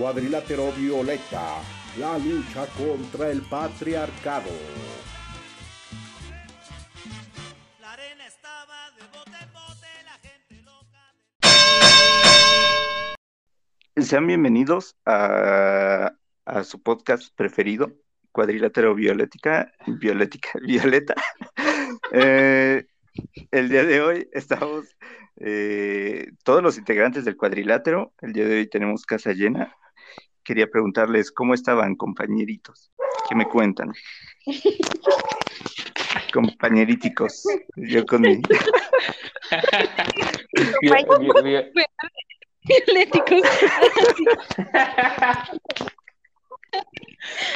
Cuadrilátero Violeta, la lucha contra el patriarcado. La arena estaba de bote en bote, la gente loca. Sean bienvenidos a, a su podcast preferido, Cuadrilátero Violética, Violética, Violeta. eh, el día de hoy estamos eh, todos los integrantes del cuadrilátero. El día de hoy tenemos casa llena. Quería preguntarles cómo estaban, compañeritos. ¿Qué me cuentan? Compañeríticos. Yo con mi.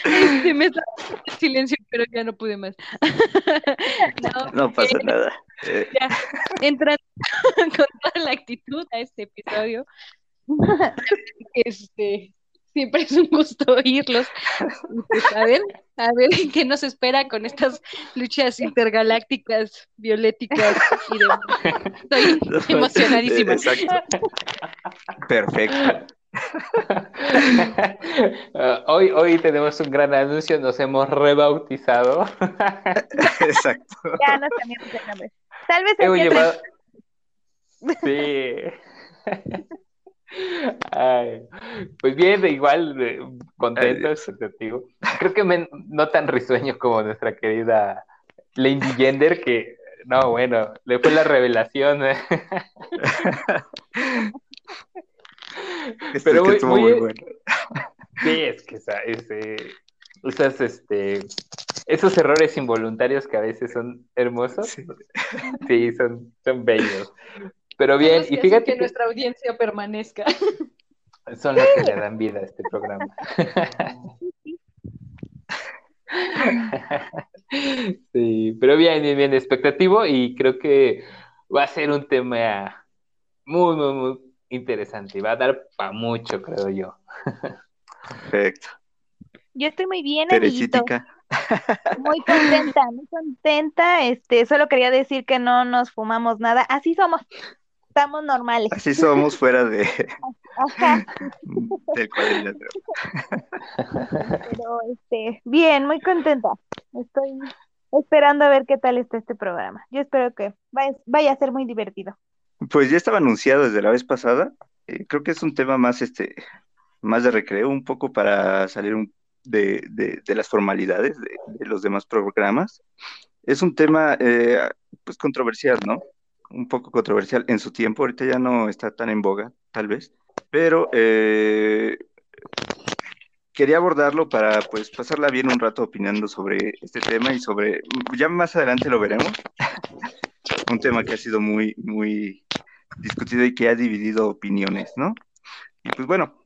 Este, me estaba en silencio, pero ya no pude más. no, no pasa eh, nada. Ya, entrando con toda la actitud a este episodio. Este, siempre es un gusto oírlos. Pues, a ver, a ver qué nos espera con estas luchas intergalácticas, violéticas y de... Estoy emocionadísima. Exacto. Perfecto. Uh, hoy, hoy tenemos un gran anuncio, nos hemos rebautizado. Exacto. Ya nos cambiamos de nombre. Tal vez Hemos llevado... Sí. Ay, pues bien, igual eh, contentos contigo. Creo que me, no tan risueño como nuestra querida Lady Gender, que no, bueno, le fue la revelación. ¿eh? Este Pero muy, muy, muy, bueno. Sí, es que esa, ese, esas, este, esos errores involuntarios que a veces son hermosos, sí, sí son, son bellos. Pero bien, y fíjate que, que, nuestra audiencia permanezca. Son los que le dan vida a este programa. Sí, pero bien, bien, bien, expectativo y creo que va a ser un tema muy, muy, muy interesante y va a dar para mucho, creo yo. Perfecto. Yo estoy muy bien, amiguito. Muy contenta, muy contenta. Este, solo quería decir que no nos fumamos nada. Así somos. Estamos normales. Así somos fuera de Ajá. del cuadrilátero. Pero este, bien, muy contenta. Estoy esperando a ver qué tal está este programa. Yo espero que vaya, vaya a ser muy divertido. Pues ya estaba anunciado desde la vez pasada. Eh, creo que es un tema más, este, más de recreo, un poco para salir un, de, de, de, las formalidades de, de, los demás programas. Es un tema, eh, pues, controversial, ¿no? Un poco controversial en su tiempo. Ahorita ya no está tan en boga, tal vez. Pero eh, quería abordarlo para, pues, pasarla bien un rato opinando sobre este tema y sobre, ya más adelante lo veremos. un tema que ha sido muy, muy discutido y que ha dividido opiniones, ¿no? Y pues bueno,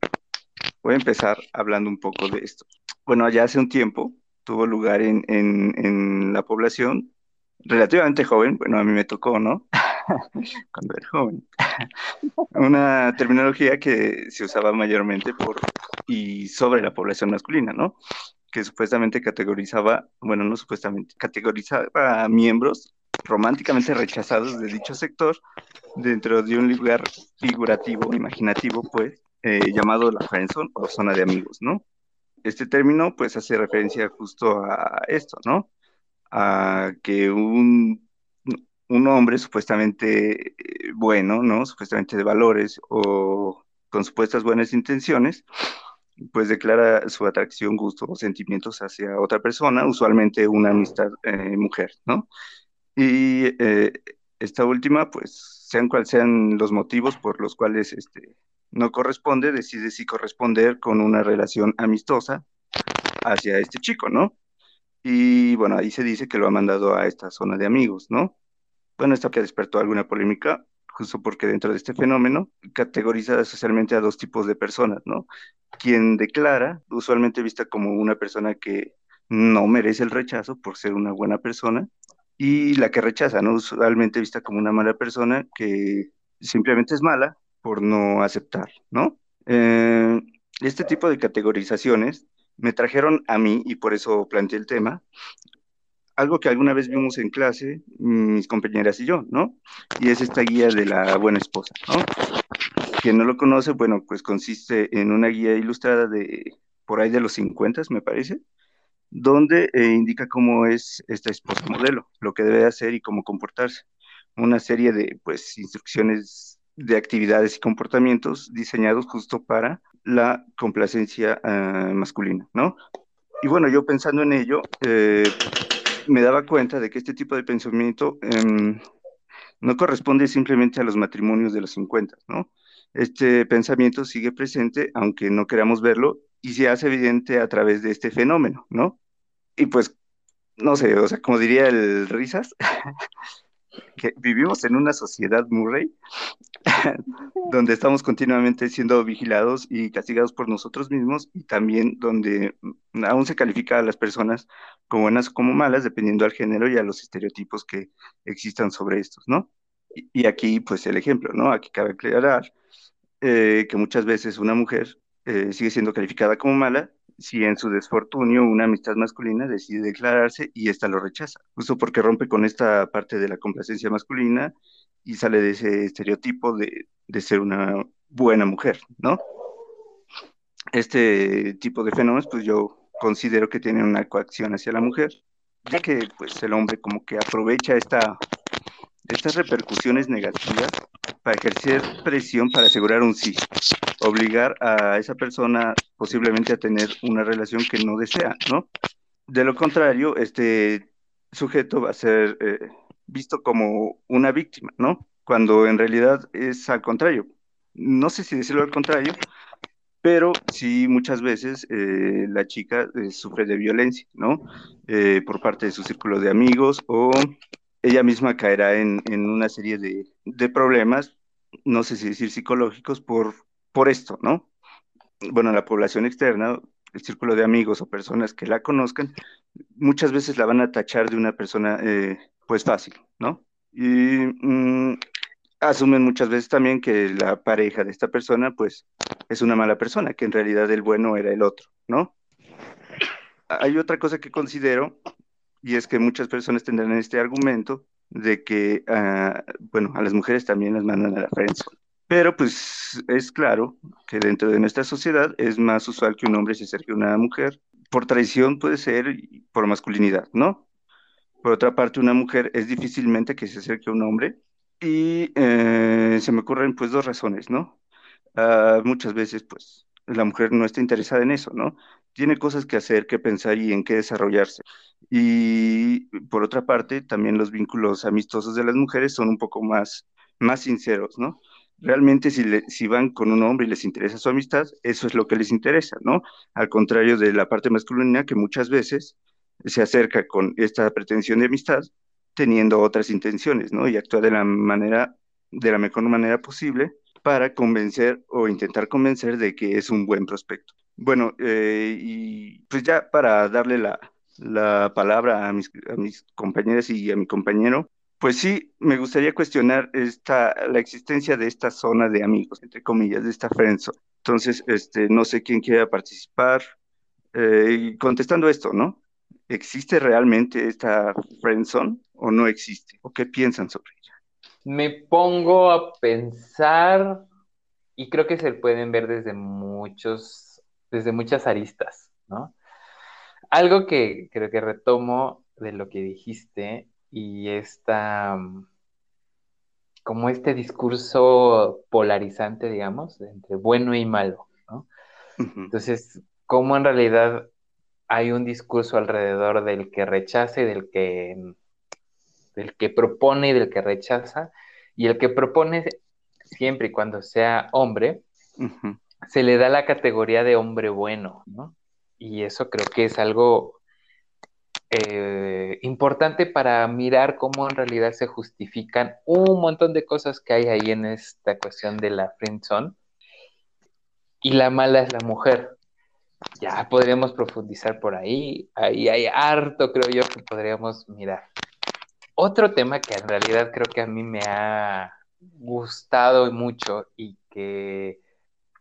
voy a empezar hablando un poco de esto. Bueno, ya hace un tiempo tuvo lugar en, en, en la población relativamente joven, bueno, a mí me tocó, ¿no? Cuando era joven. Una terminología que se usaba mayormente por y sobre la población masculina, ¿no? Que supuestamente categorizaba, bueno, no supuestamente, categorizaba a miembros románticamente rechazados de dicho sector dentro de un lugar figurativo, imaginativo, pues, eh, llamado la friendzone o zona de amigos, ¿no? Este término, pues, hace referencia justo a esto, ¿no? A que un, un hombre supuestamente bueno, ¿no? Supuestamente de valores o con supuestas buenas intenciones, pues declara su atracción, gusto o sentimientos hacia otra persona, usualmente una amistad eh, mujer, ¿no? Y eh, esta última, pues, sean cuales sean los motivos por los cuales este, no corresponde, decide si corresponder con una relación amistosa hacia este chico, ¿no? Y bueno, ahí se dice que lo ha mandado a esta zona de amigos, ¿no? Bueno, esto que despertó alguna polémica, justo porque dentro de este fenómeno categoriza socialmente a dos tipos de personas, ¿no? Quien declara, usualmente vista como una persona que no merece el rechazo por ser una buena persona, y la que rechaza, ¿no? Usualmente vista como una mala persona que simplemente es mala por no aceptar, ¿no? Eh, este tipo de categorizaciones me trajeron a mí, y por eso planteé el tema, algo que alguna vez vimos en clase, mis compañeras y yo, ¿no? Y es esta guía de la buena esposa, ¿no? quien no lo conoce, bueno, pues consiste en una guía ilustrada de por ahí de los 50, me parece, donde eh, indica cómo es esta esposa modelo, lo que debe hacer y cómo comportarse. Una serie de, pues, instrucciones de actividades y comportamientos diseñados justo para la complacencia ah, masculina, ¿no? Y bueno, yo pensando en ello, eh, me daba cuenta de que este tipo de pensamiento em, no corresponde simplemente a los matrimonios de los 50, ¿no? Este pensamiento sigue presente, aunque no queramos verlo, y se hace evidente a través de este fenómeno, ¿no? Y pues, no sé, o sea, como diría el Risas, que vivimos en una sociedad Murray donde estamos continuamente siendo vigilados y castigados por nosotros mismos y también donde aún se califica a las personas como buenas o como malas dependiendo al género y a los estereotipos que existan sobre estos, ¿no? Y, aquí, pues, el ejemplo, ¿no? Aquí cabe aclarar eh, que muchas veces una mujer eh, sigue siendo calificada como mala si en su desfortunio una amistad masculina decide declararse y ésta lo rechaza, justo porque rompe con esta parte de la complacencia masculina y sale de ese estereotipo de, de ser una buena mujer, ¿no? Este tipo de fenómenos, pues yo considero que tienen una coacción hacia la mujer, ya que pues el hombre como que aprovecha esta, estas repercusiones negativas para ejercer presión para asegurar un sí, obligar a esa persona posiblemente a tener una relación que no desea, ¿no? De lo contrario, este sujeto va a ser eh, visto como una víctima, ¿no? Cuando en realidad es al contrario. No sé si decirlo al contrario, pero sí muchas veces eh, la chica eh, sufre de violencia, ¿no? por parte de su círculo de amigos o ella misma caerá en, una serie de, de, problemas, no sé si decir psicológicos, por, por esto, ¿no? Bueno, la población externa, el círculo de amigos o personas que la conozcan, muchas veces la van a tachar de una persona, eh, pues fácil, ¿no? Y mm, asumen muchas veces también que la pareja de esta persona, pues, es una mala persona, que en realidad el bueno era el otro, ¿no? Hay otra cosa que considero y es que muchas personas tendrán este argumento de que, ah, bueno, a las mujeres también las mandan a la friendzone. Pero pues es claro que dentro de nuestra sociedad es más usual que un hombre se acerque a una mujer. Por traición puede ser, por masculinidad, ¿no? Por otra parte, una mujer es difícilmente que se acerque a un hombre. Y eh, se me ocurren pues dos razones, ¿no? Ah, muchas veces pues la mujer no está interesada en eso, ¿no? Tiene cosas que hacer, que pensar y en qué desarrollarse. Y por otra parte, también los vínculos amistosos de las mujeres son un poco más, más sinceros, ¿no? Realmente si, van con un hombre y les interesa su amistad, eso es lo que les interesa, ¿no? Al contrario de la parte masculina que muchas veces se acerca con esta pretensión de amistad teniendo otras intenciones, ¿no? Y actúa de la manera, de la mejor manera posible para convencer o intentar convencer de que es un buen prospecto. Bueno, eh, y pues ya para darle la, la palabra a mis compañeras y a mi compañero, pues sí, me gustaría cuestionar la existencia de esta zona de amigos, entre comillas, de esta friendzone. Entonces, este, no sé quién quiera participar. Eh, contestando esto, ¿no? ¿Existe realmente esta friendzone o no existe? ¿O qué piensan sobre ella? Me pongo a pensar y creo que se pueden ver desde muchos, desde muchas aristas, ¿no? Algo que creo que retomo de lo que dijiste y esta, como este discurso polarizante, digamos, entre bueno y malo, ¿no? Entonces, cómo en realidad hay un discurso alrededor del que rechaza y del que, del que propone y del que rechaza, y el que propone siempre y cuando sea hombre, se le da la categoría de hombre bueno, ¿no? Y eso creo que es algo eh, importante para mirar cómo en realidad se justifican un montón de cosas que hay ahí en esta cuestión de la friendzone. Y la mala es la mujer. Ya podríamos profundizar por ahí. Ahí hay harto, creo yo, que podríamos mirar. Otro tema que en realidad creo que a mí me ha gustado mucho y que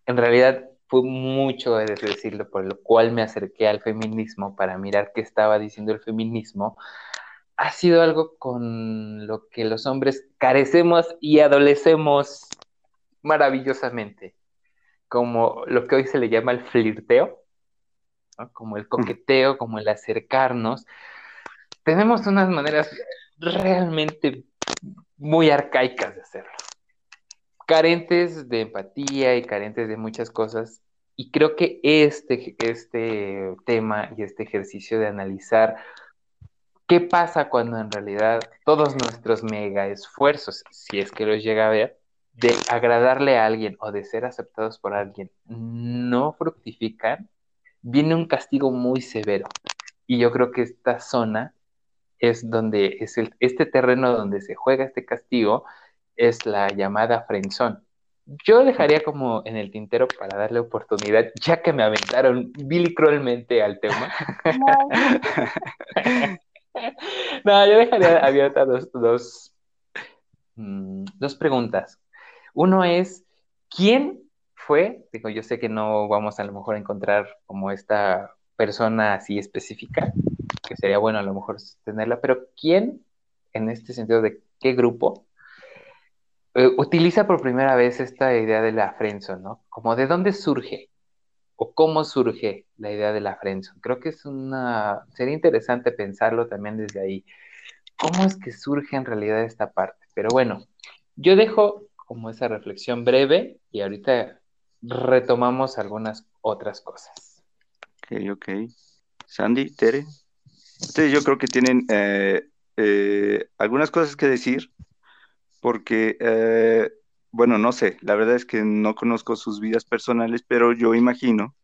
en realidad fue mucho, de decirlo, por lo cual me acerqué al feminismo para mirar qué estaba diciendo el feminismo, ha sido algo con lo que los hombres carecemos y adolecemos maravillosamente, como lo que hoy se le llama el flirteo, como el coqueteo, como el acercarnos. Tenemos unas maneras realmente muy arcaicas de hacerlo, carentes de empatía y carentes de muchas cosas. Y creo que este, este tema y este ejercicio de analizar qué pasa cuando en realidad todos nuestros mega esfuerzos, si es que los llega a ver, de agradarle a alguien o de ser aceptados por alguien no fructifican, viene un castigo muy severo. Y yo creo que esta zona es donde es el, este terreno donde se juega este castigo, es la llamada frenzón. Yo dejaría como en el tintero para darle oportunidad, ya que me aventaron cruelmente al tema. No, yo dejaría abiertas dos, dos, mm, dos preguntas. Uno es, ¿quién fue? Digo, yo sé que no vamos a lo mejor a encontrar como esta persona así específica, que sería bueno a lo mejor tenerla, pero ¿quién, en este sentido de qué grupo, eh, utiliza por primera vez esta idea de la friendzone, ¿no? Como de dónde surge o cómo surge la idea de la friendzone. Creo que es una, sería interesante pensarlo también desde ahí. ¿Cómo es que surge en realidad esta parte? Pero bueno, yo dejo como esa reflexión breve y ahorita retomamos algunas otras cosas. Ok, ok. Sandy, Tere. Ustedes yo creo que tienen eh, eh, algunas cosas que decir porque eh, bueno, no sé, la verdad es que no conozco sus vidas personales, pero yo imagino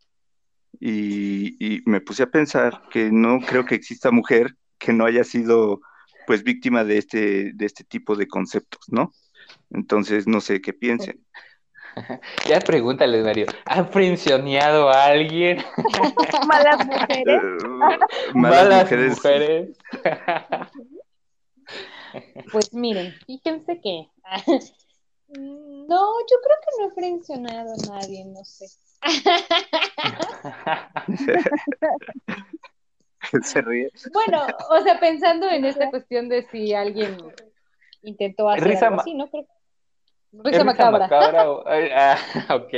y, me puse a pensar que no creo que exista mujer que no haya sido pues víctima de este, de este tipo de conceptos, ¿no? Entonces, no sé qué piensen. Ya pregúntale, Mario, ¿han frencioneado a alguien? Malas mujeres. Uh, malas, mujeres. Pues miren, fíjense que no, yo creo que no he frencionado a nadie, no sé. Se ríe. Bueno, o sea, pensando en esta cuestión de si alguien intentó hacer Risa algo así, ¿no? Creo Risa macabra. ah, ok.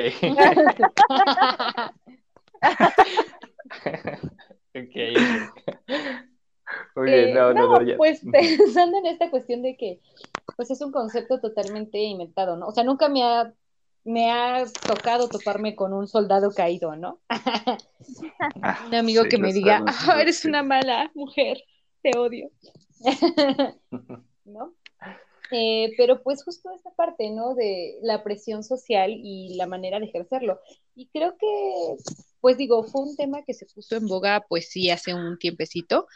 ok. Oye, no, no, no, Pues pensando en esta cuestión de que, pues es un concepto totalmente inventado, ¿no? O sea, nunca me ha, me ha tocado toparme con un soldado caído, ¿no? un amigo que me diga, ah, eres una mala mujer, te odio. ¿No? Eh, pero pues justo esta parte, ¿no? De la presión social y la manera de ejercerlo. Y creo que, pues digo, fue un tema que se puso en boga, pues sí, hace un tiempecito,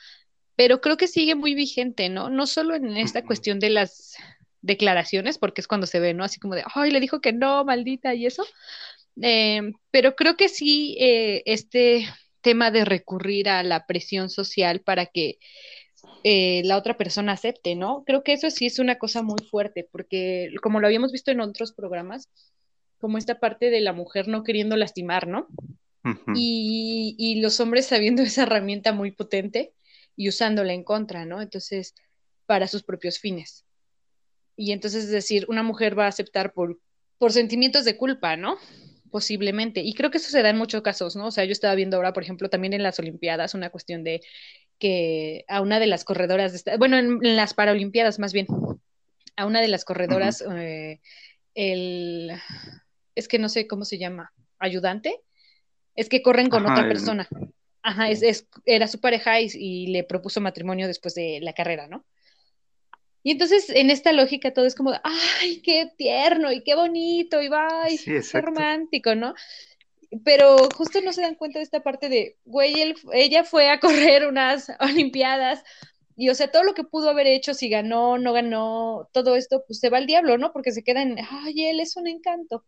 pero creo que sigue muy vigente, ¿no? No solo en esta cuestión de las declaraciones, porque es cuando se ve, ¿no? Así como de, ay, le dijo que no, maldita, y eso. Em, pero creo que sí, eh, este tema de recurrir a la presión social para que eh, la otra persona acepte, ¿no? Creo que eso sí es una cosa muy fuerte, porque como lo habíamos visto en otros programas, como esta parte de la mujer no queriendo lastimar, ¿no? y, y, los hombres sabiendo esa herramienta muy potente y usándola en contra, ¿no? Entonces, para sus propios fines. Y entonces, es decir, una mujer va a aceptar por, por sentimientos de culpa, ¿no? Posiblemente. Y creo que eso se da en muchos casos, ¿no? O sea, yo estaba viendo ahora, por ejemplo, también en las Olimpiadas, una cuestión de que a una de las corredoras, de bueno, en, las Paralimpiadas más bien, a una de las corredoras, eh, el, es que no sé cómo se llama, ayudante, es que corren con otra persona. Ajá, es, era su pareja y, le propuso matrimonio después de la carrera, ¿no? Y entonces en esta lógica todo es como, ay, qué tierno y qué bonito y bye, qué romántico, ¿no? Pero justo no se dan cuenta de esta parte de, güey, ella fue a correr unas Olimpiadas y, o sea, todo lo que pudo haber hecho, si ganó, no ganó, todo esto, pues se va al diablo, ¿no? Porque se queda en, ay, él es un encanto.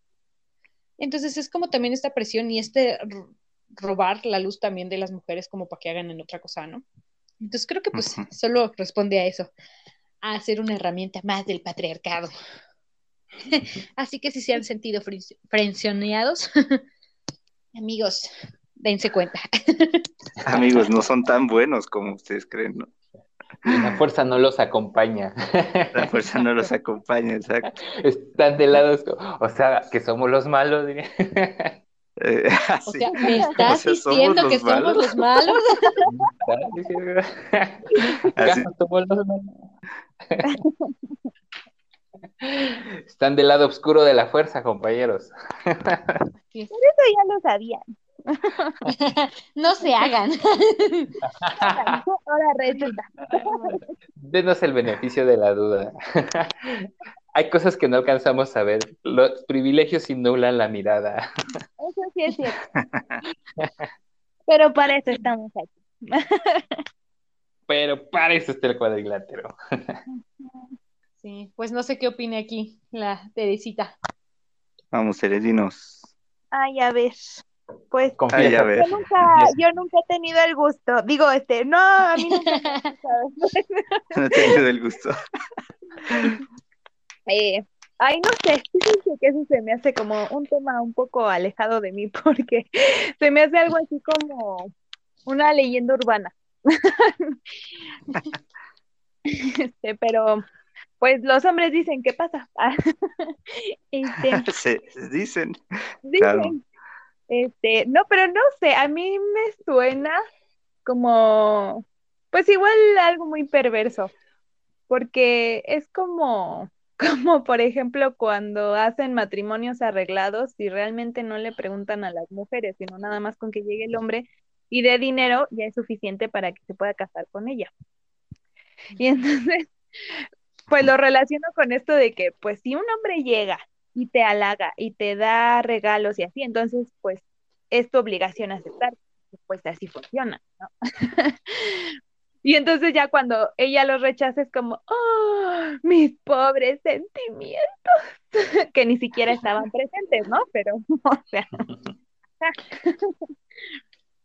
Entonces es como también esta presión y este robar la luz también de las mujeres como para que hagan en otra cosa, ¿no? Entonces creo que pues solo responde a eso, a ser una herramienta más del patriarcado. Así que si se han sentido frencioneados, amigos, dense cuenta. amigos, no son tan buenos como ustedes creen, ¿no? La fuerza no los acompaña. La fuerza no los acompaña, exacto. Están de lado, o sea, que somos los malos, diría. Eh, O sí. sea, ¿me estás O sea, diciendo que somos los malos? Así. ¿Acaso somos los malos? Están del lado oscuro de la fuerza, compañeros. Eso ya lo sabían. No se hagan. Ahora resulta. Denos el beneficio de la duda. Hay cosas que no alcanzamos a ver. Los privilegios innulan la mirada. Eso sí es cierto. Pero para eso estamos aquí. Pero para eso está el cuadrilátero. Sí, pues no sé qué opine aquí la Teresita. Vamos, Heredinos. Ay, a ver. Pues. Ay, a ver. yo nunca, yo nunca he tenido el gusto. Digo, este, no, a mí nunca me ha gustado. No he tenido el gusto. Eh, ay, no sé, fíjense que eso se me hace como un tema un poco alejado de mí porque se me hace algo así como una leyenda urbana. Este, pero pues los hombres dicen, ¿qué pasa? Este, Se dicen. dicen, Claro. este, no, pero no sé, a mí me suena como, pues igual algo muy perverso, porque es como, como por ejemplo cuando hacen matrimonios arreglados y realmente no le preguntan a las mujeres, sino nada más con que llegue el hombre y dé dinero, ya es suficiente para que se pueda casar con ella. Y entonces, pues lo relaciono con esto de que, pues si un hombre llega y te halaga y te da regalos y así, entonces pues es tu obligación aceptar, pues así funciona, ¿no? Y entonces ya cuando ella los rechaza es como, oh, mis pobres sentimientos, que ni siquiera estaban presentes, ¿no? Pero, o sea.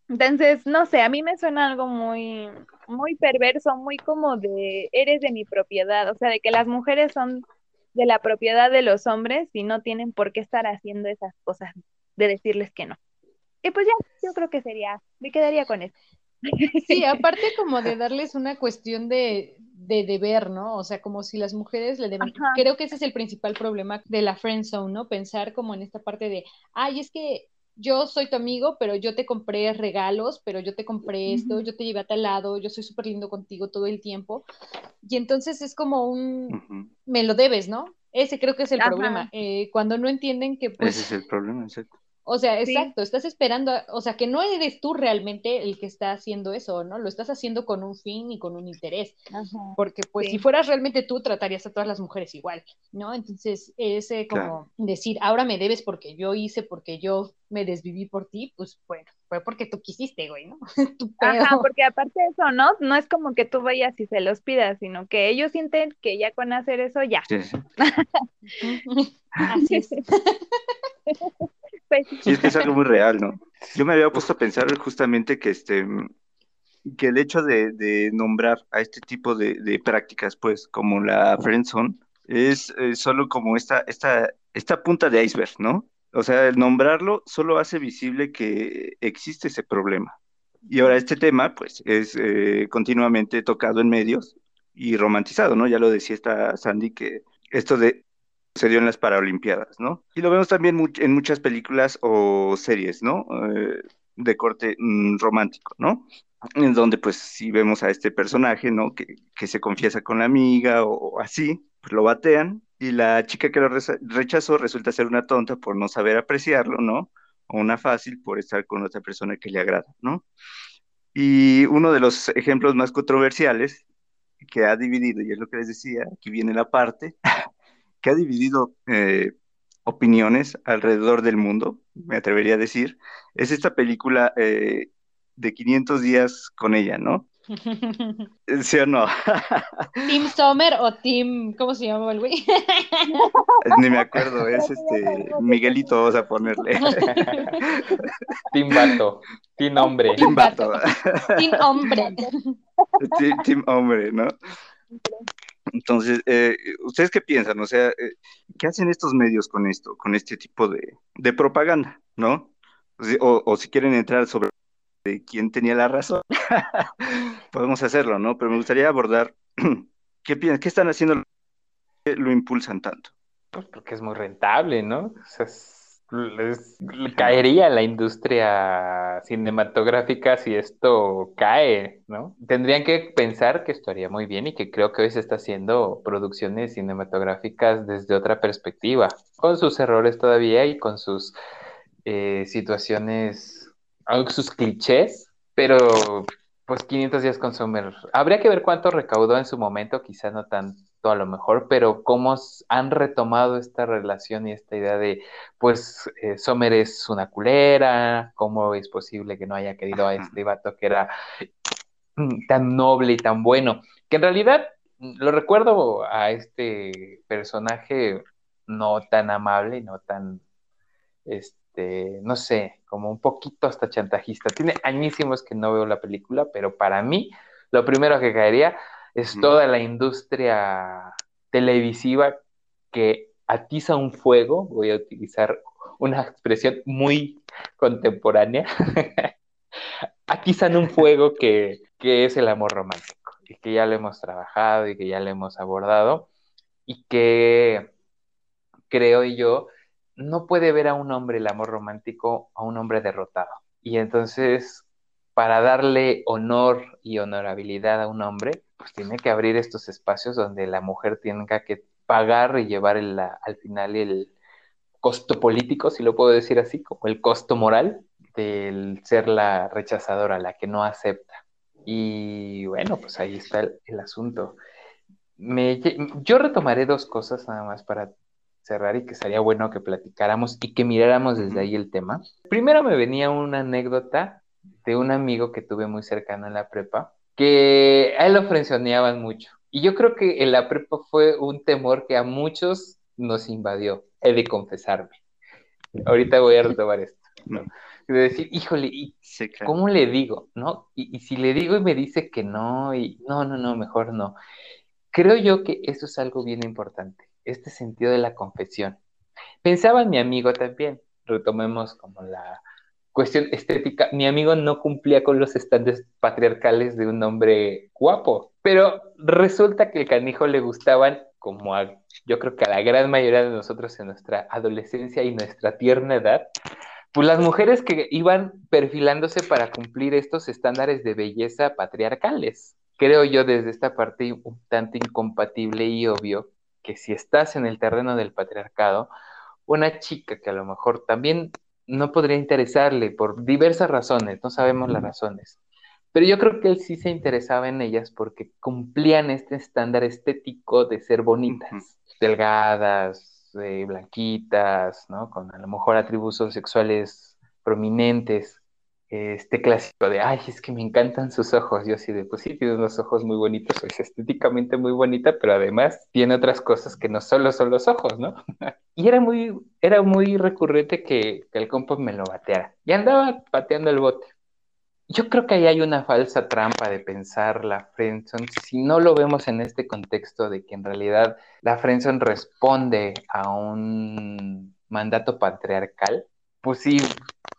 Entonces, no sé, a mí me suena algo muy, muy perverso, muy como de, eres de mi propiedad, o sea, de que las mujeres son de la propiedad de los hombres y no tienen por qué estar haciendo esas cosas, de decirles que no. Y pues ya, yo creo que sería, me quedaría con eso. Sí, aparte como de darles una cuestión de, de deber, ¿no? O sea, como si las mujeres le deben. Ajá. Creo que ese es el principal problema de la friend zone, ¿no? Pensar como en esta parte de, ay, es que yo soy tu amigo, pero yo te compré regalos, pero yo te compré esto, yo te llevé a tal lado, yo soy súper lindo contigo todo el tiempo. Y entonces es como un, me lo debes, ¿no? Ese creo que es el Ajá. problema. Eh, cuando no entienden que, pues, Ese es el problema, exacto. O sea, Sí. exacto, estás esperando, a- o sea, que no eres tú realmente el que está haciendo eso, ¿no? Lo estás haciendo con un fin y con un interés, Ajá. porque pues Sí. si fueras realmente tú, tratarías a todas las mujeres igual, ¿no? Entonces, ese como Claro. decir, ahora me debes porque yo hice, porque yo me desviví por ti, pues bueno, fue porque tú quisiste, güey, ¿no? Tu Ajá, porque aparte de eso, ¿no? No es como que tú vayas y se los pidas, sino que ellos sienten que ya con hacer eso ya. Sí, sí. Así es. Pues, Sí, es que es algo muy real, ¿no? Yo me había puesto a pensar justamente que este que el hecho de, de nombrar a este tipo de, de prácticas, pues, como la friendzone, es eh, solo como esta, esta, esta punta de iceberg, ¿no? O sea, el nombrarlo solo hace visible que existe ese problema. Y ahora este tema, pues, es eh, continuamente tocado en medios y romantizado, ¿no? Ya lo decía esta Sandy, que esto de se dio en las Paralimpiadas, ¿no? Y lo vemos también much- en muchas películas o series, ¿no? Eh, de corte mm, romántico, ¿no? En donde pues sí vemos a este personaje, ¿no? Que, que se confiesa con la amiga o, o así, pues lo batean y la chica que lo rechazó resulta ser una tonta por no saber apreciarlo, ¿no? O una fácil por estar con otra persona que le agrada, ¿no? Y uno de los ejemplos más controversiales que ha dividido, y es lo que les decía, aquí viene la parte, que ha dividido eh, opiniones alrededor del mundo, me atrevería a decir, es esta película eh, de 500 días con ella, ¿no? ¿Sí o no? ¿Team Summer o Team, ¿cómo se llama el güey? Ni me acuerdo, es este Miguelito, vamos a ponerle. Team Vato, Team Hombre. Team Vato, Team Hombre. Team, team Hombre, ¿no? Entonces, eh, ¿ustedes qué piensan? O sea, eh, ¿qué hacen estos medios con esto, con este tipo de, de propaganda, ¿no? O, o- si quieren entrar sobre de quién tenía la razón, podemos hacerlo, ¿no? Pero me gustaría abordar qué piensan, qué están haciendo, qué lo impulsan tanto. Pues porque es muy rentable, ¿no? O sea, les- le caería la industria cinematográfica si esto cae, ¿no? Tendrían que pensar que esto haría muy bien y que creo que hoy se está haciendo producciones cinematográficas desde otra perspectiva, con sus errores todavía y con sus eh, situaciones, sus clichés, pero pues 500 días con Summer. Habría que ver cuánto recaudó en su momento, quizá no a lo mejor, pero cómo han retomado esta relación y esta idea de, pues, eh, Sommer es una culera, cómo es posible que no haya querido a este vato que era tan noble y tan bueno, que en realidad lo recuerdo a este personaje no tan amable, no tan, este, no sé, como un poquito hasta chantajista. Tiene añísimos que no veo la película, pero para mí lo primero que caería es toda la industria televisiva que atiza un fuego, voy a utilizar una expresión muy contemporánea, atizan un fuego que, que es el amor romántico y que ya lo hemos trabajado y que ya lo hemos abordado y que creo yo no puede ver a un hombre el amor romántico a un hombre derrotado. Y entonces, para darle honor y honorabilidad a un hombre, pues tiene que abrir estos espacios donde la mujer tenga que pagar y llevar el- la- al final el costo político, si lo puedo decir así, como el costo moral del ser la rechazadora, la que no acepta. Y bueno, pues ahí está el, el asunto. Me yo retomaré dos cosas nada más para cerrar y que sería bueno que platicáramos y que miráramos desde ahí el tema. Primero me venía una anécdota de un amigo que tuve muy cercano en la prepa, que a él lo frenzoneaban mucho. Y yo creo que en la prepa fue un temor que a muchos nos invadió, he de confesarme. Ahorita voy a retomar esto, ¿no? De decir, híjole, ¿y Sí, claro. ¿cómo le digo? ¿No? Y, y si le digo y me dice que no, y no, no, no, mejor no. Creo yo que eso es algo bien importante, este sentido de la confesión. Pensaba en mi amigo también, retomemos como la cuestión estética. Mi amigo no cumplía con los estándares patriarcales de un hombre guapo, pero resulta que el canijo le gustaban como a, yo creo que a la gran mayoría de nosotros en nuestra adolescencia y nuestra tierna edad, pues las mujeres que iban perfilándose para cumplir estos estándares de belleza patriarcales. Creo yo desde esta parte un tanto incompatible y obvio que si estás en el terreno del patriarcado, una chica que a lo mejor también no podría interesarle por diversas razones, no sabemos las razones, pero yo creo que él sí se interesaba en ellas porque cumplían este estándar estético de ser bonitas, delgadas, eh, blanquitas, ¿no? Con a lo mejor atributos sexuales prominentes. Este clásico de, ay, es que me encantan sus ojos. Yo así de, pues sí, tiene unos ojos muy bonitos, es estéticamente muy bonita, pero además tiene otras cosas que no solo son los ojos, ¿no? Y era muy, era muy recurrente que, que el compa me lo bateara. Y andaba pateando el bote. Yo creo que ahí hay una falsa trampa de pensar la friendzone, si no lo vemos en este contexto de que en realidad la friendzone responde a un mandato patriarcal, pues sí,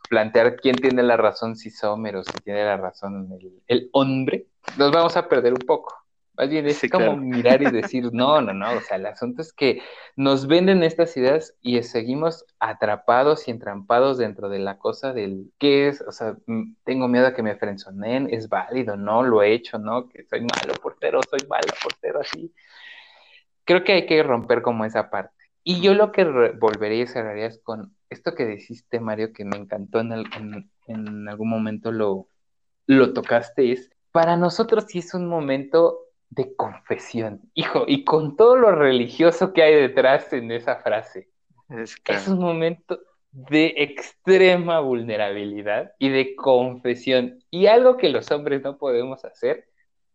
plantear quién tiene la razón, si Sommer o si tiene la razón el, el hombre, nos vamos a perder un poco. Más bien es Sí, como claro. mirar y decir, no, no, no, o sea, el asunto es que nos venden estas ideas y seguimos atrapados y entrampados dentro de la cosa del qué es, o sea, mm, tengo miedo a que me frenzoneen, es válido, no, lo he hecho, no, que soy malo portero, soy malo portero, así. Creo que hay que romper como esa parte. Y yo lo que volvería y cerraría es con esto que dijiste, Mario, que me encantó en, el- en- en algún momento lo, lo tocaste, es, para nosotros sí es un momento de confesión. Hijo, y con todo lo religioso que hay detrás en esa frase, Es es un momento de extrema vulnerabilidad y de confesión. Y algo que los hombres no podemos hacer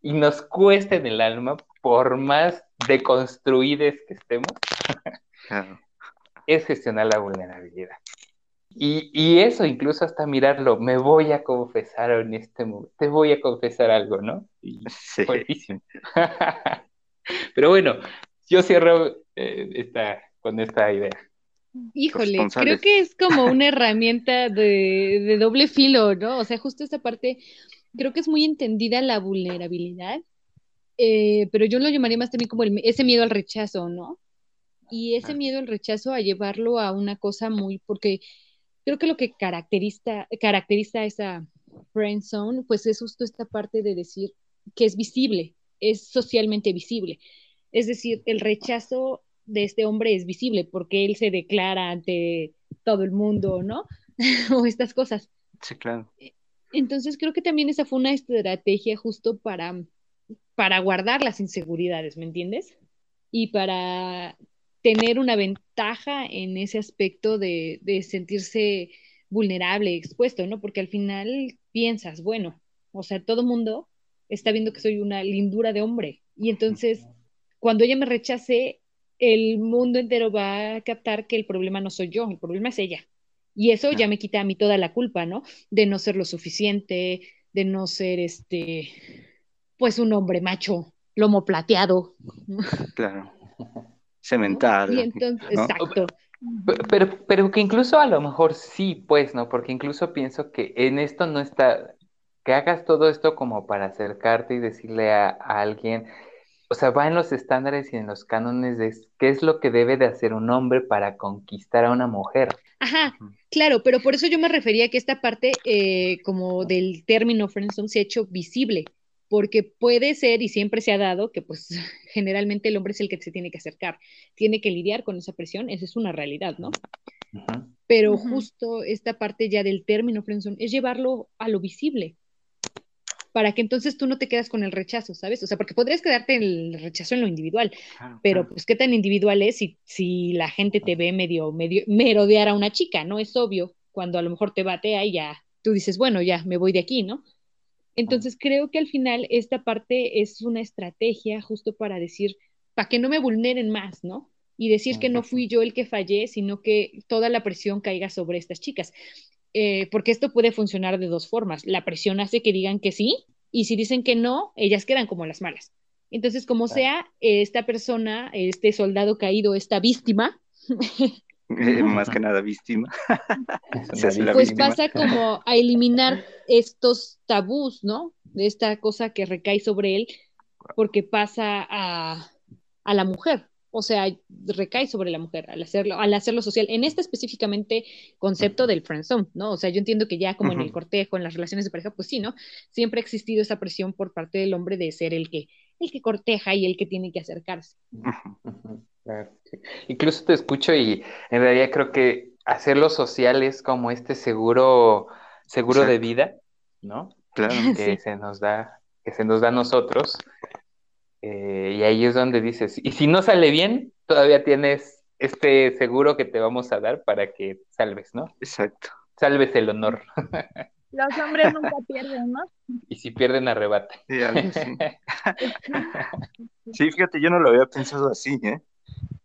y nos cuesta en el alma, por más deconstruides que estemos, claro. es gestionar la vulnerabilidad. Y, y eso, incluso hasta mirarlo, me voy a confesar en este momento, te voy a confesar algo, ¿no? Y Sí. fuertísimo. Pero bueno, yo cierro eh, esta, con esta idea. Híjole, creo que es como una herramienta de, de doble filo, ¿no? O sea, justo esta parte, creo que es muy entendida la vulnerabilidad, eh, pero yo lo llamaría más también como el- ese miedo al rechazo, ¿no? Y ese miedo al rechazo a llevarlo a una cosa muy, porque creo que lo que caracteriza, caracteriza esa friend zone, pues es justo esta parte de decir que es visible, es socialmente visible. Es decir, el rechazo de este hombre es visible porque él se declara ante todo el mundo, ¿no? o estas cosas. Sí, claro. Entonces creo que también esa fue una estrategia justo para, para guardar las inseguridades, ¿me entiendes? Y para tener una ventaja en ese aspecto de, de sentirse vulnerable, expuesto, ¿no? Porque al final piensas, bueno, o sea, todo mundo está viendo que soy una lindura de hombre. Y entonces, cuando ella me rechace, el mundo entero va a captar que el problema no soy yo, el problema es ella. Y eso ya me quita a mí toda la culpa, ¿no? De no ser lo suficiente, de no ser este, pues un hombre macho, lomo plateado. Claro. Cementado. Y entonces, ¿no? exacto. Pe- Pero, pero que incluso a lo mejor sí, pues, ¿no? Porque incluso pienso que en esto no está, que hagas todo esto como para acercarte y decirle a, a alguien, o sea, va en los estándares y en los cánones de qué es lo que debe de hacer un hombre para conquistar a una mujer. Ajá, claro, pero por eso yo me refería a que esta parte eh, como del término friendzone se ha hecho visible, porque puede ser y siempre se ha dado que pues generalmente el hombre es el que se tiene que acercar, tiene que lidiar con esa presión, esa es una realidad, ¿no? Pero justo esta parte ya del término friendzone es llevarlo a lo visible, para que entonces tú no te quedas con el rechazo, ¿sabes? O sea, porque podrías quedarte en el rechazo en lo individual, Claro, pero claro. pues qué tan individual es si, si la gente te ve medio, medio merodear a una chica, ¿no? Es obvio, cuando a lo mejor te batea y ya tú dices, bueno, ya me voy de aquí, ¿no? Entonces creo que al final esta parte es una estrategia justo para decir, para que no me vulneren más, ¿no? Y decir que no fui yo el que fallé, sino que toda la presión caiga sobre estas chicas. Eh, porque esto puede funcionar de dos formas. La presión hace que digan que sí, y si dicen que no, ellas quedan como las malas. Entonces, como sea, esta persona, este soldado caído, esta víctima, Eh, más que nada víctima. Es Se hace una la pues víctima. pasa como a eliminar estos tabús, ¿no? De esta cosa que recae sobre él, porque pasa a, a la mujer, o sea, recae sobre la mujer al hacerlo, al hacerlo social, en este específicamente concepto del friendzone, ¿no? O sea, yo entiendo que ya como en el cortejo, en las relaciones de pareja, pues sí, ¿no? Siempre ha existido esa presión por parte del hombre de ser el que, el que corteja y el que tiene que acercarse. Claro, sí. Incluso te escucho y en realidad creo que hacerlo social es como este seguro, seguro de vida, ¿no? Claro. Que Sí. se nos da, que se nos da a nosotros. Eh, y ahí es donde dices, y si no sale bien, todavía tienes este seguro que te vamos a dar para que salves, ¿no? Exacto. Salves el honor. Los hombres nunca pierden, ¿no? Y si pierden, arrebatan. Sí, algo así. Sí, fíjate, yo no lo había pensado así, ¿eh?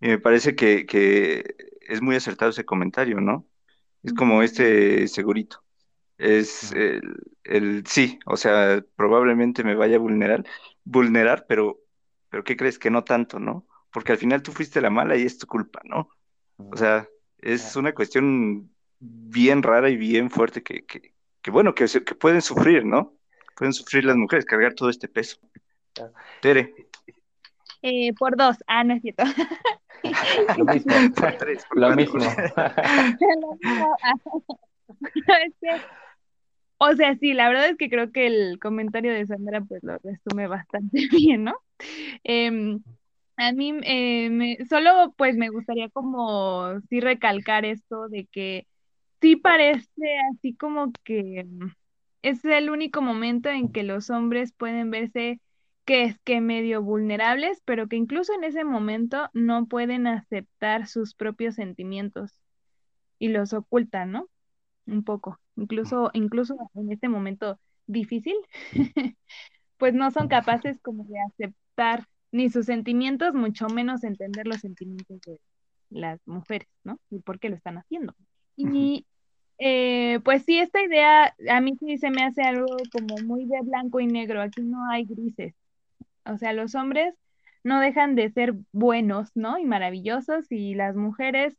Y me parece que, que es muy acertado ese comentario, ¿no? Es como este segurito. Es el, el sí, o sea, probablemente me vaya a vulnerar, vulnerar, pero, pero ¿qué crees? Que no tanto, ¿no? Porque al final tú fuiste la mala y es tu culpa, ¿no? O sea, es una cuestión bien rara y bien fuerte que, que, que bueno, que, que pueden sufrir, ¿no? Pueden sufrir las mujeres, cargar todo este peso. Tere, Eh, por dos. Ah, no es cierto. Lo mismo. por tres, por Lo mismo. O sea, sí, la verdad es que creo que el comentario de Sandra pues lo resume bastante bien, ¿no? Em, a mí eh, me, solo pues me gustaría como sí recalcar esto de que sí parece así como que mm, es el único momento en que los hombres pueden verse que es que medio vulnerables, pero que incluso en ese momento no pueden aceptar sus propios sentimientos y los ocultan, ¿no? Un poco, incluso, incluso en este momento difícil, pues no son capaces como de aceptar ni sus sentimientos, mucho menos entender los sentimientos de las mujeres, ¿no? Y por qué lo están haciendo. Y eh, pues sí, esta idea a mí sí se me hace algo como muy de blanco y negro, aquí no hay grises. O sea, los hombres no dejan de ser buenos, ¿no? Y maravillosos, y las mujeres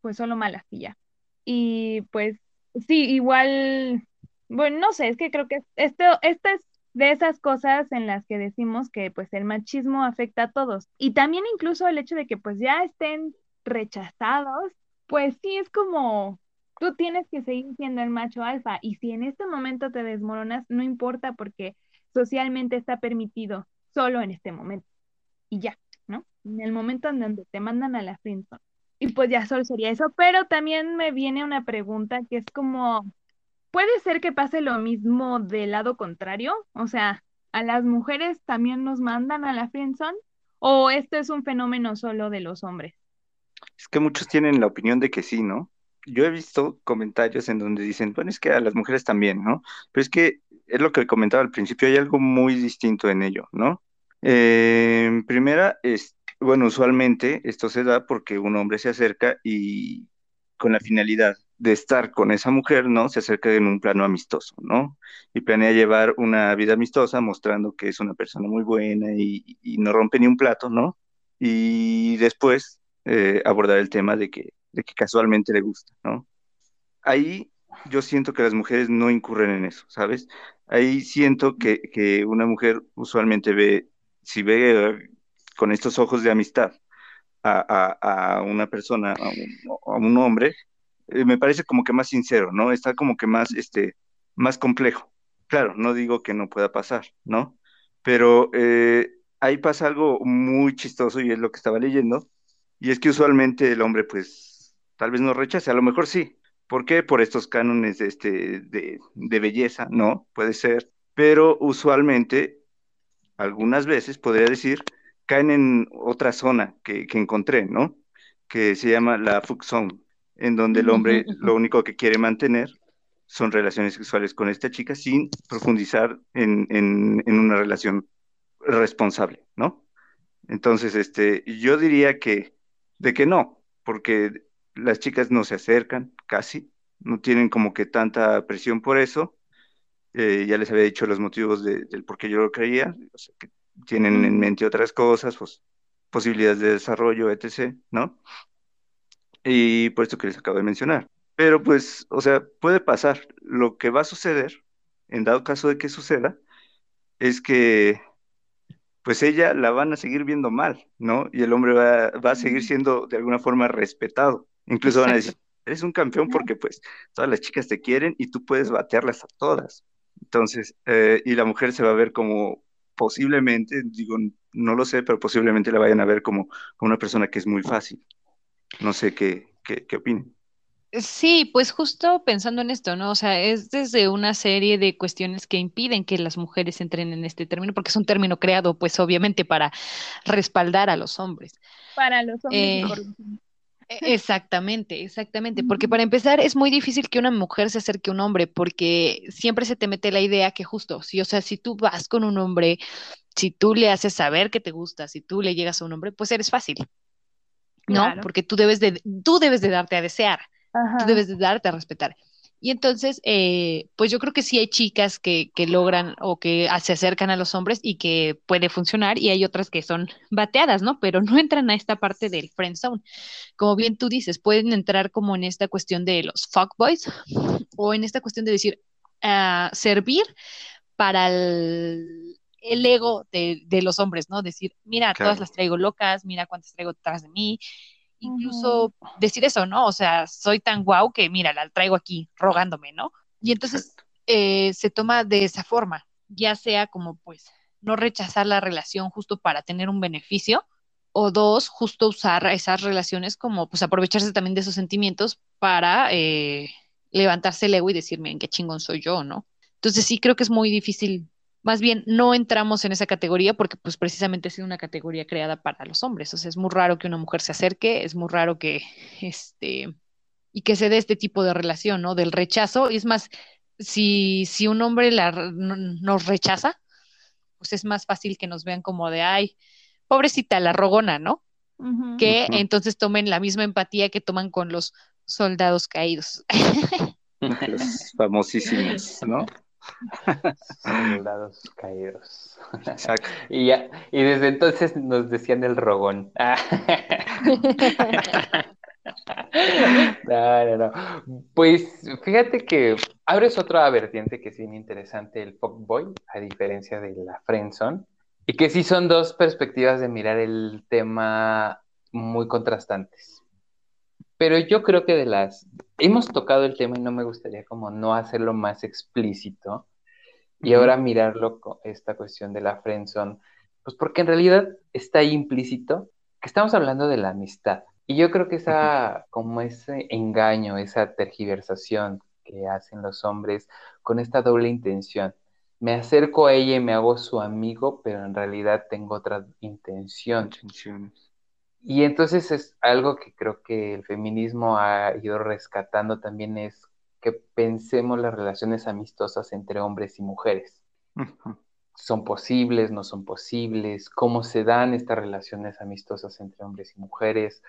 pues solo malas y ya. Y pues sí, igual, bueno, no sé, es que creo que esto, esto es de esas cosas en las que decimos que pues el machismo afecta a todos. Y también incluso el hecho de que pues ya estén rechazados, pues sí es como tú tienes que seguir siendo el macho alfa y si en este momento te desmoronas, no importa porque socialmente está permitido solo en este momento. Y ya, ¿no? En el momento en donde te mandan a la friendzone. Y pues ya solo sería eso, pero también me viene una pregunta que es como, ¿puede ser que pase lo mismo del lado contrario? O sea, ¿a las mujeres también nos mandan a la friendzone? ¿O este es un fenómeno solo de los hombres? Es que muchos tienen la opinión de que sí, ¿no? Yo he visto comentarios en donde dicen, bueno, es que a las mujeres también, ¿no? Pero es que es lo que comentaba al principio, hay algo muy distinto en ello, ¿no? Eh, primera, es, bueno, usualmente esto se da porque un hombre se acerca y con la finalidad de estar con esa mujer, ¿no? Se acerca en un plano amistoso, ¿no? Y planea llevar una vida amistosa mostrando que es una persona muy buena y, no rompe ni un plato, ¿no? Y después eh, abordar el tema de que, de que casualmente le gusta, ¿no? Ahí yo siento que las mujeres no incurren en eso, ¿sabes? Ahí siento que, que una mujer usualmente ve, si ve con estos ojos de amistad a, una persona, a un, hombre, eh, me parece como que más sincero, ¿no? Está como que más, este, más complejo. Claro, no digo que no pueda pasar, ¿no? Pero eh, ahí pasa algo muy chistoso y es lo que estaba leyendo, y es que usualmente el hombre, pues, tal vez no rechace, a lo mejor sí. ¿Por qué? Por estos cánones de, este, de, de belleza, ¿no? Puede ser, pero usualmente, algunas veces, podría decir, caen en otra zona que, encontré, ¿no? Que se llama la fuck zone, en donde el hombre lo único que quiere mantener son relaciones sexuales con esta chica sin profundizar en, una relación responsable, ¿no? Entonces, este, yo diría que de que no, porque las chicas no se acercan casi, no tienen como que tanta presión por eso. Eh, ya les había dicho los motivos del por qué yo lo creía, o sea, que tienen en mente otras cosas, pues, posibilidades de desarrollo, etc., ¿no? Y por esto que les acabo de mencionar. Pero pues, o sea, puede pasar. Lo que va a suceder, en dado caso de que suceda, es que pues ella la van a seguir viendo mal, ¿no? Y el hombre va, a seguir siendo de alguna forma respetado. Incluso van a decir, eres un campeón porque pues todas las chicas te quieren y tú puedes batearlas a todas. Entonces, eh, y la mujer se va a ver como posiblemente, digo, no lo sé, pero posiblemente la vayan a ver como, una persona que es muy fácil. No sé qué, qué, qué opinen. Sí, pues justo pensando en esto, ¿no? O sea, es desde una serie de cuestiones que impiden que las mujeres entren en este término, porque es un término creado, pues obviamente para respaldar a los hombres. Para los hombres. Eh, exactamente, exactamente, porque para empezar es muy difícil que una mujer se acerque a un hombre, porque siempre se te mete la idea que justo, si, o sea, si tú vas con un hombre, si tú le haces saber que te gusta, si tú le llegas a un hombre, pues eres fácil, ¿no? Porque tú debes de, tú debes de darte a desear, tú debes de darte a respetar. Y entonces, eh, pues yo creo que sí hay chicas que, que, logran o que se acercan a los hombres y que puede funcionar y hay otras que son bateadas, ¿no? Pero no entran a esta parte del friend zone. Como bien tú dices, pueden entrar como en esta cuestión de los fuckboys o en esta cuestión de decir, uh, servir para el, el ego de, de, los hombres, ¿no? Decir, mira, todas las traigo locas, mira cuántas traigo detrás de mí, incluso decir eso, ¿no? O sea, soy tan guau que mira, la traigo aquí rogándome, ¿no? Y entonces eh, se toma de esa forma, ya sea como pues no rechazar la relación justo para tener un beneficio, o dos, justo usar esas relaciones como pues aprovecharse también de esos sentimientos para eh, levantarse el ego y decirme en qué chingón soy yo, ¿no? Entonces sí creo que es muy difícil más bien no entramos en esa categoría porque pues precisamente es una categoría creada para los hombres. O sea, es muy raro que una mujer se acerque, es muy raro que este y que se dé este tipo de relación, ¿no? Del rechazo. Y es más, si, si un hombre la, nos rechaza, pues es más fácil que nos vean como de, ay, pobrecita, la rogona, ¿no? Que entonces tomen la misma empatía que toman con los soldados caídos. Los famosísimos, ¿no? Soldados caídos. Exacto. Y, y desde entonces nos decían el rogón. No, no, no. Pues fíjate que abres otra vertiente que es bien interesante, el fuckboy, a diferencia de la friendzone, y que sí son dos perspectivas de mirar el tema muy contrastantes. Pero yo creo que de las... Hemos tocado el tema y no me gustaría como no hacerlo más explícito y ahora mirarlo con esta cuestión de la friendzone, pues porque en realidad está ahí implícito que estamos hablando de la amistad. Y yo creo que esa, como ese engaño, esa tergiversación que hacen los hombres con esta doble intención. Me acerco a ella y me hago su amigo, pero en realidad tengo otra intención. Y entonces es algo que creo que el feminismo ha ido rescatando también es que pensemos las relaciones amistosas entre hombres y mujeres. ¿Son posibles? ¿No son posibles? ¿Cómo se dan estas relaciones amistosas entre hombres y mujeres?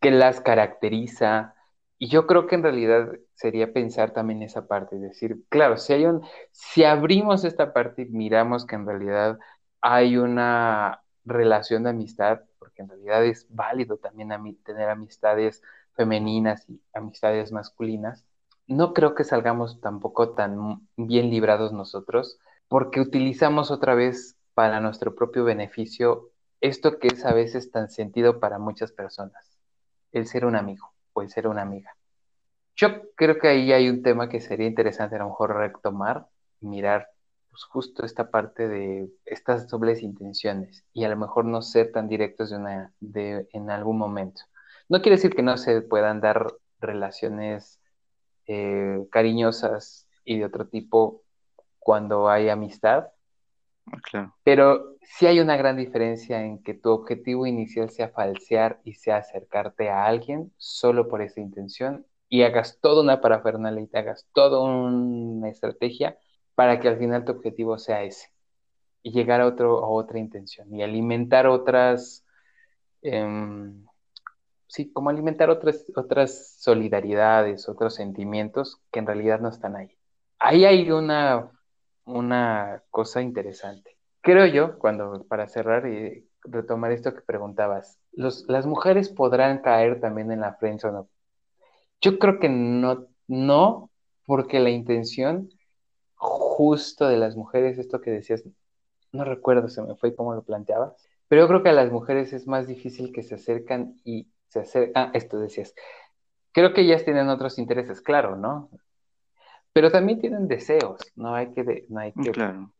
¿Qué las caracteriza? Y yo creo que en realidad sería pensar también esa parte, decir, claro, si hay un, si abrimos esta parte y miramos que en realidad hay una relación de amistad, en realidad es válido también tener amistades femeninas y amistades masculinas, no creo que salgamos tampoco tan bien librados nosotros, porque utilizamos otra vez para nuestro propio beneficio esto que es a veces tan sentido para muchas personas, el ser un amigo o el ser una amiga. Yo creo que ahí hay un tema que sería interesante a lo mejor retomar, mirar pues, justo esta parte de estas dobles intenciones y a lo mejor no ser tan directos de una, de, en algún momento. No quiere decir que no se puedan dar relaciones eh, cariñosas y de otro tipo cuando hay amistad, Claro. pero sí hay una gran diferencia en que tu objetivo inicial sea falsear y sea acercarte a alguien solo por esa intención y hagas toda una parafernalia y te hagas toda una estrategia para que al final tu objetivo sea ese y llegar a, otro, a otra intención y alimentar otras, em, sí, como alimentar otras, otras solidaridades, otros sentimientos que en realidad no están ahí. Ahí hay una, una cosa interesante. Creo yo, cuando para cerrar y retomar esto que preguntabas, los, las mujeres podrán caer también en la prensa o no. Yo creo que no, no, porque la intención justo de las mujeres, esto que decías, no recuerdo, se me fue cómo lo planteabas, pero yo creo que a las mujeres es más difícil que se acercan y se acercan, ah, esto decías, creo que ellas tienen otros intereses, claro, ¿no? Pero también tienen deseos, no hay que, no hay que, Claro.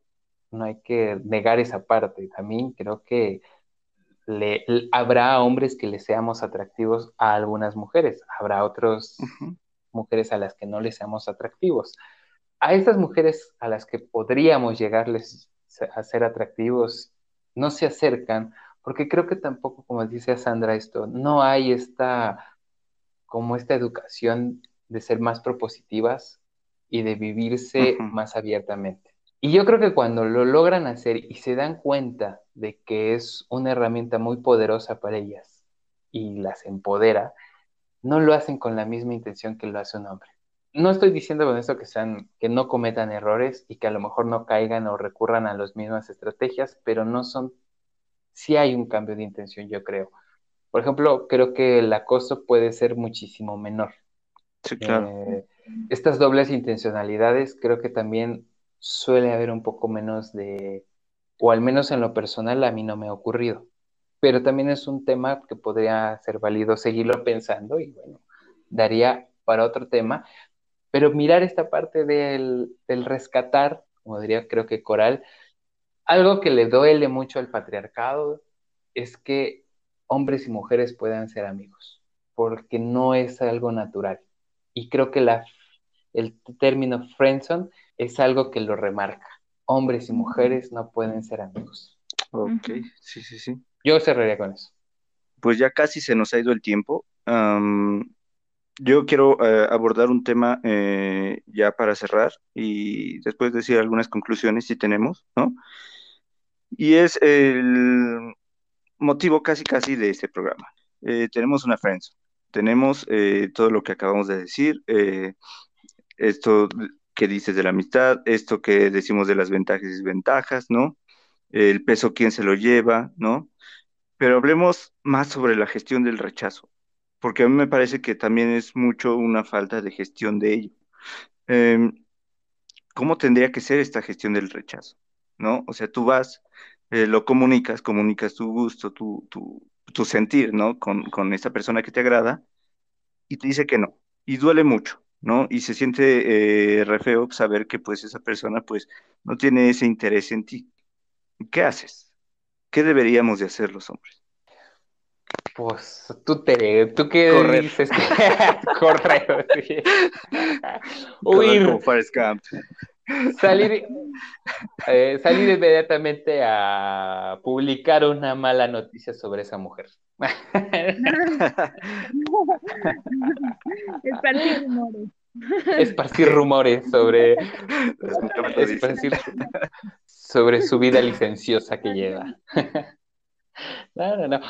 no hay que negar esa parte. También creo que le, habrá hombres que les seamos atractivos a algunas mujeres, habrá otras mujeres a las que no les seamos atractivos. A estas mujeres a las que podríamos llegarles a ser atractivos, no se acercan, porque creo que tampoco, como dice Sandra, esto, no hay esta, como esta educación de ser más propositivas y de vivirse más abiertamente. Y yo creo que cuando lo logran hacer y se dan cuenta de que es una herramienta muy poderosa para ellas y las empodera, no lo hacen con la misma intención que lo hace un hombre. No estoy diciendo con esto que sean, que no cometan errores y que a lo mejor no caigan o recurran a las mismas estrategias, pero no son, sí hay un cambio de intención, yo creo. Por ejemplo, creo que el acoso puede ser muchísimo menor. Sí, claro. Eh, estas dobles intencionalidades creo que también suele haber un poco menos de, o al menos en lo personal a mí no me ha ocurrido, pero también es un tema que podría ser válido seguirlo pensando y bueno, daría para otro tema, pero mirar esta parte del, del rescatar, como diría creo que Coral, algo que le duele mucho al patriarcado es que hombres y mujeres puedan ser amigos, porque no es algo natural. Y creo que la, el término friendzone es algo que lo remarca. Hombres y mujeres no pueden ser amigos. Ok, sí, sí, sí. Yo cerraría con eso. Pues ya casi se nos ha ido el tiempo. Yo quiero eh, abordar un tema eh, ya para cerrar y después decir algunas conclusiones si tenemos, ¿no? Y es el motivo casi casi de este programa. Eh, tenemos una friendzone, tenemos todo lo que acabamos de decir, esto que dices de la amistad, esto que decimos de las ventajas y desventajas, ¿no? El peso, quién se lo lleva, ¿no? Pero hablemos más sobre la gestión del rechazo. Porque a mí me parece que también es mucho una falta de gestión de ello. Em, ¿cómo tendría que ser esta gestión del rechazo? ¿No? O sea, tú vas, eh, lo comunicas, comunicas tu gusto, tu, tu, tu sentir, ¿no? Con, con esta persona que te agrada y te dice que no. Y duele mucho, ¿no? Y se siente eh, re feo saber que pues esa persona pues no tiene ese interés en ti. ¿Qué haces? ¿Qué deberíamos de hacer los hombres? Pues tú te, tú qué Correr. dices correr, sí. Correr huir, como Forrest Gump. salir, eh, salir inmediatamente a publicar una mala noticia sobre esa mujer. Esparcir rumores. Esparcir rumores sobre, esparcir sobre su vida licenciosa que lleva. No, no, no.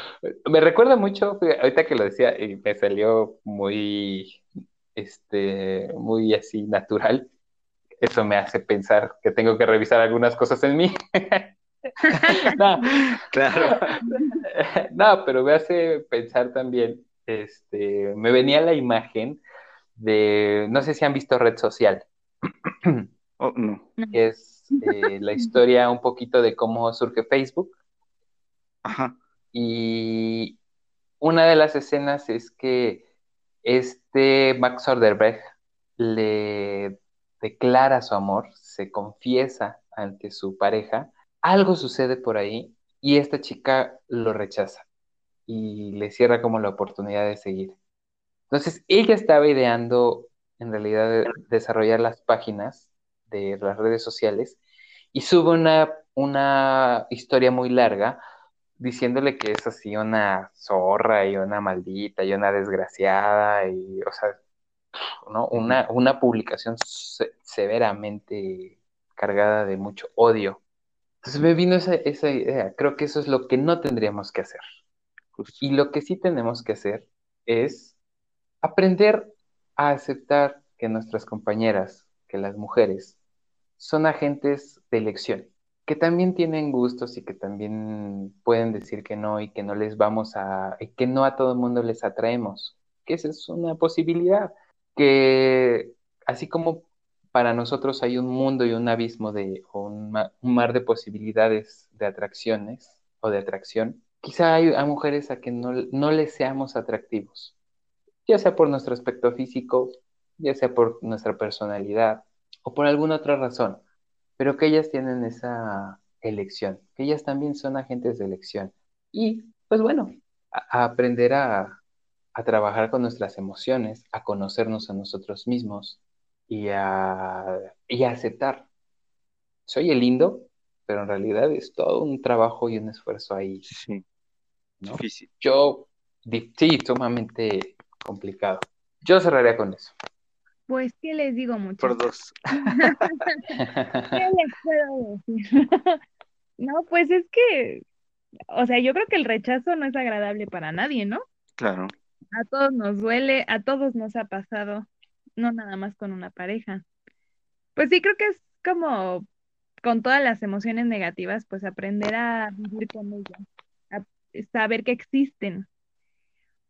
Me recuerda mucho, ahorita que lo decía, y me salió muy, este, muy así natural. Eso me hace pensar que tengo que revisar algunas cosas en mí. No, Claro. no, pero me hace pensar también, este, me venía la imagen de, no sé si han visto Red Social, Oh, no. es eh, la historia un poquito de cómo surge Facebook. Ajá. Y una de las escenas es que este Max Soderbergh le declara su amor, se confiesa ante su pareja, algo sucede por ahí y esta chica lo rechaza y le cierra como la oportunidad de seguir. Entonces, ella estaba ideando en realidad de- desarrollar las páginas de las redes sociales y sube una, una historia muy larga diciéndole que es así una zorra y una maldita y una desgraciada y, o sea, ¿no? Una, una publicación se- severamente cargada de mucho odio. Entonces me vino esa, esa idea. Creo que eso es lo que no tendríamos que hacer. Justo. Y lo que sí tenemos que hacer es aprender a aceptar que nuestras compañeras, que las mujeres, son agentes de elección, que también tienen gustos y que también pueden decir que no y que no les vamos a, que no a todo el mundo les atraemos, que esa es una posibilidad, que así como para nosotros hay un mundo y un abismo de, o un, un mar de posibilidades de atracciones o de atracción, quizá hay a mujeres a que no, no les seamos atractivos, ya sea por nuestro aspecto físico, ya sea por nuestra personalidad o por alguna otra razón, pero que ellas tienen esa elección, que ellas también son agentes de elección. Y pues bueno, a, a aprender a, a trabajar con nuestras emociones, a conocernos a nosotros mismos y a, y a aceptar. Soy el lindo, pero en realidad es todo un trabajo y un esfuerzo ahí, Sí. ¿no? Difícil. Yo, sí, sumamente complicado. Yo cerraría con eso. Pues, ¿qué les digo, Por muchachos? dos. ¿Qué les puedo decir? No, pues es que, o sea, yo creo que el rechazo no es agradable para nadie, ¿no? Claro. A todos nos duele, a todos nos ha pasado, no nada más con una pareja. Pues sí, creo que es como con todas las emociones negativas, pues aprender a vivir con ellas, a saber que existen.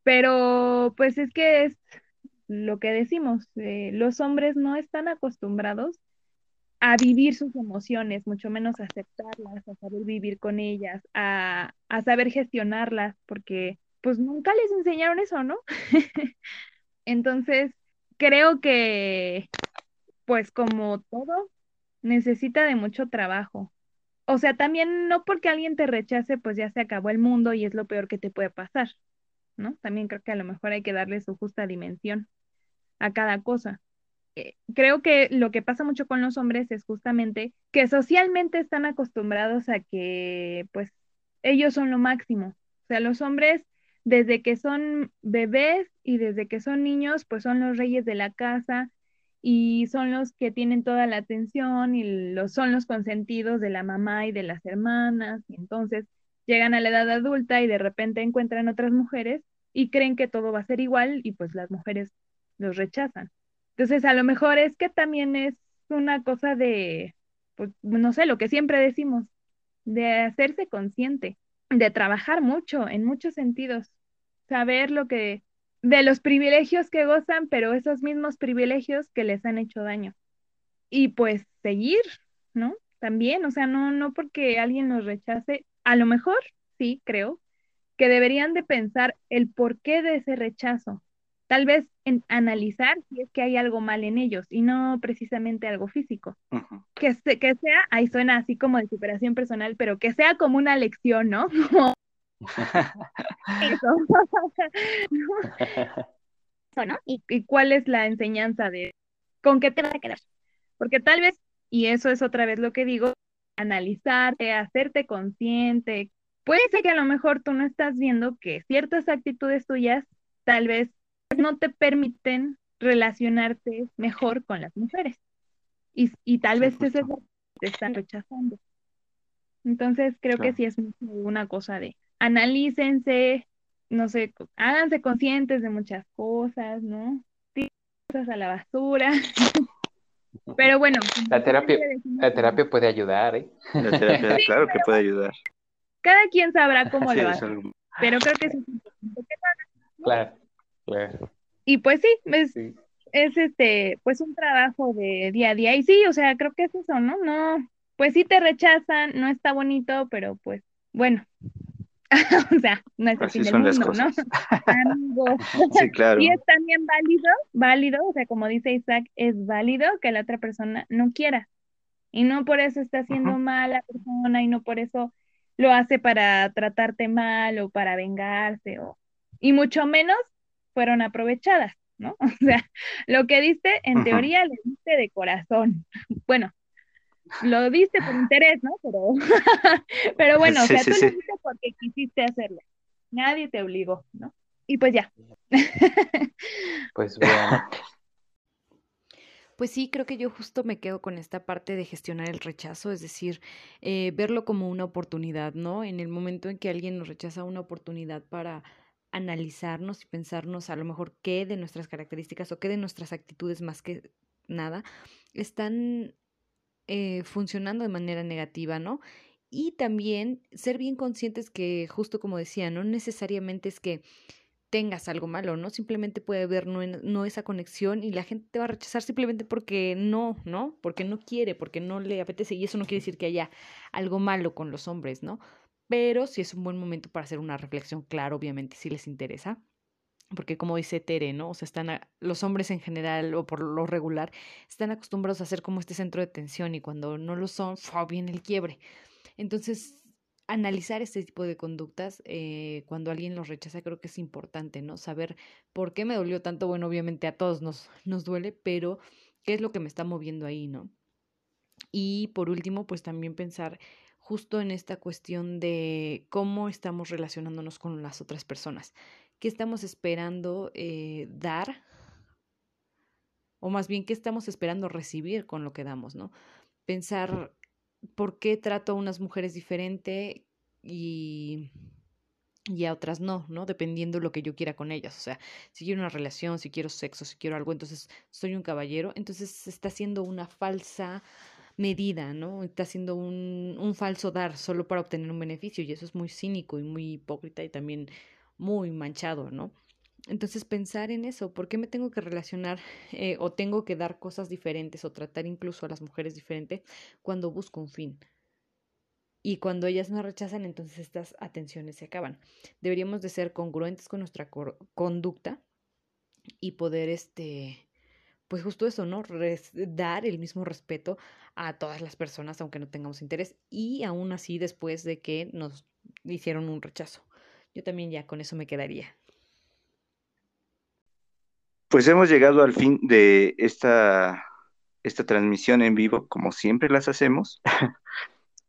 Pero pues es que es lo que decimos, eh, los hombres no están acostumbrados a vivir sus emociones, mucho menos a aceptarlas, a saber vivir con ellas, a, a saber gestionarlas, porque pues nunca les enseñaron eso, ¿no? Entonces, creo que pues como todo, necesita de mucho trabajo. O sea, también no porque alguien te rechace, pues ya se acabó el mundo y es lo peor que te puede pasar, ¿no? También creo que a lo mejor hay que darle su justa dimensión a cada cosa. Eh, creo que lo que pasa mucho con los hombres es justamente que socialmente están acostumbrados a que, pues, ellos son lo máximo. O sea, los hombres, desde que son bebés y desde que son niños, pues son los reyes de la casa y son los que tienen toda la atención y los, son los consentidos de la mamá y de las hermanas. Y entonces llegan a la edad adulta y de repente encuentran otras mujeres y creen que todo va a ser igual y pues las mujeres los rechazan. Entonces, a lo mejor es que también es una cosa de, pues, no sé, lo que siempre decimos, de hacerse consciente, de trabajar mucho en muchos sentidos, saber lo que de los privilegios que gozan, pero esos mismos privilegios que les han hecho daño. Y pues seguir, ¿no? También, o sea, no, no porque alguien nos rechace, a lo mejor, sí, creo, que deberían de pensar el porqué de ese rechazo. Tal vez en analizar si es que hay algo mal en ellos y no precisamente algo físico. que, que sea, ahí suena así como de superación personal, pero que sea como una lección, ¿no? Eso. ¿no? ¿Y, ¿Y cuál es la enseñanza de con qué te vas a quedar? Porque tal vez, y eso es otra vez lo que digo, analizarte, hacerte consciente. Puede ser que a lo mejor tú no estás viendo que ciertas actitudes tuyas tal vez no te permiten relacionarte mejor con las mujeres. Y, y tal vez te están rechazando. Entonces creo que sí es una cosa de analícense, no sé, háganse conscientes de muchas cosas, ¿no? cosas a la basura. Pero bueno. La terapia, la terapia puede ayudar, ¿eh? La terapia, claro que puede ayudar. Cada quien sabrá cómo le va. Pero creo que es importante Claro, claro. Y pues sí, es, es este, pues un trabajo de día a día. Y sí, o sea, creo que es eso, ¿no? No, pues sí te rechazan, no está bonito, pero pues, bueno, o sea, no es así del mundo, ¿no? sí, claro. Y es también válido, válido, o sea, como dice Isaac, es válido que la otra persona no quiera. Y no por eso está haciendo mal la persona y no por eso lo hace para tratarte mal o para vengarse o y mucho menos fueron aprovechadas, ¿no? O sea, lo que diste en teoría le diste de corazón. Bueno, lo diste por interés, ¿no? Pero, pero bueno, o sea, tú lo diste porque quisiste hacerlo. Nadie te obligó, ¿no? Y pues ya. Pues bueno. Pues sí, creo que yo justo me quedo con esta parte de gestionar el rechazo, es decir, eh, verlo como una oportunidad, ¿no? En el momento en que alguien nos rechaza una oportunidad para analizarnos y pensarnos a lo mejor qué de nuestras características o qué de nuestras actitudes más que nada están eh, funcionando de manera negativa, ¿no? Y también ser bien conscientes que, justo como decía, no necesariamente es que tengas algo malo, ¿no? Simplemente puede haber no, no, esa conexión y la gente te va a rechazar simplemente porque no, ¿no? Porque no quiere, porque no le apetece y eso no quiere decir que haya algo malo con los hombres, ¿no? Pero sí es un buen momento para hacer una reflexión, claro, obviamente, si les interesa porque como dice Tere, ¿no? O sea, están los hombres en general o por lo regular están acostumbrados a ser como este centro de tensión y cuando no lo son, viene el quiebre. Entonces, analizar este tipo de conductas eh, cuando alguien los rechaza creo que es importante, ¿no? Saber por qué me dolió tanto, bueno, obviamente a todos nos, nos duele, pero qué es lo que me está moviendo ahí, ¿no? Y por último, pues también pensar justo en esta cuestión de cómo estamos relacionándonos con las otras personas qué estamos esperando eh, dar, o más bien qué estamos esperando recibir con lo que damos, ¿no? Pensar por qué trato a unas mujeres diferente y, y a otras no, ¿no? Dependiendo de lo que yo quiera con ellas. O sea, si quiero una relación, si quiero sexo, si quiero algo, entonces soy un caballero. Entonces se está haciendo una falsa medida, ¿no? Está haciendo un, un falso dar solo para obtener un beneficio y eso es muy cínico y muy hipócrita y también muy manchado, ¿no? Entonces pensar en eso, ¿por qué me tengo que relacionar eh, o tengo que dar cosas diferentes o tratar incluso a las mujeres diferente cuando busco un fin? Y cuando ellas me rechazan, entonces estas atenciones se acaban. Deberíamos de ser congruentes con nuestra conducta y poder, este, pues justo eso, ¿no? dar el mismo respeto a todas las personas, aunque no tengamos interés, y aún así después de que nos hicieron un rechazo. Yo también ya con eso me quedaría. Pues hemos llegado al fin de esta, esta transmisión en vivo, como siempre las hacemos.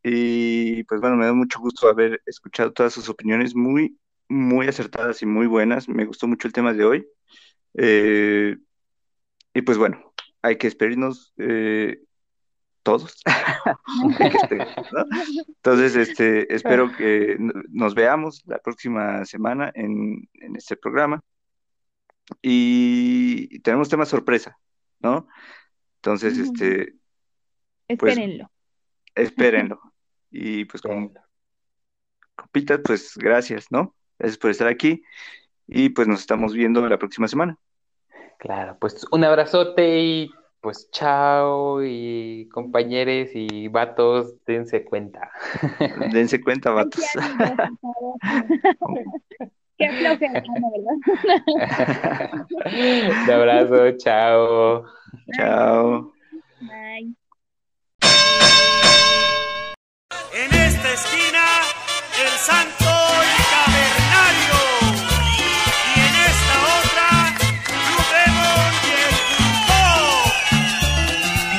y pues bueno, me da mucho gusto haber escuchado todas sus opiniones muy, muy acertadas y muy buenas. Me gustó mucho el tema de hoy. Eh, y pues bueno, hay que esperarnos eh, todos. Entonces, este, espero que nos veamos la próxima semana en, este programa. Y tenemos tema sorpresa, ¿no? Entonces, este. Pues, espérenlo. Espérenlo. Y pues con copitas, pues gracias, ¿no? Gracias por estar aquí. y pues nos estamos viendo la próxima semana. Claro, pues un abrazote y pues chao y compañeros y vatos, dense cuenta. Dense cuenta, vatos. Qué flojera, ¿verdad? Un abrazo, chao. Chao. Bye. En esta esquina, el santo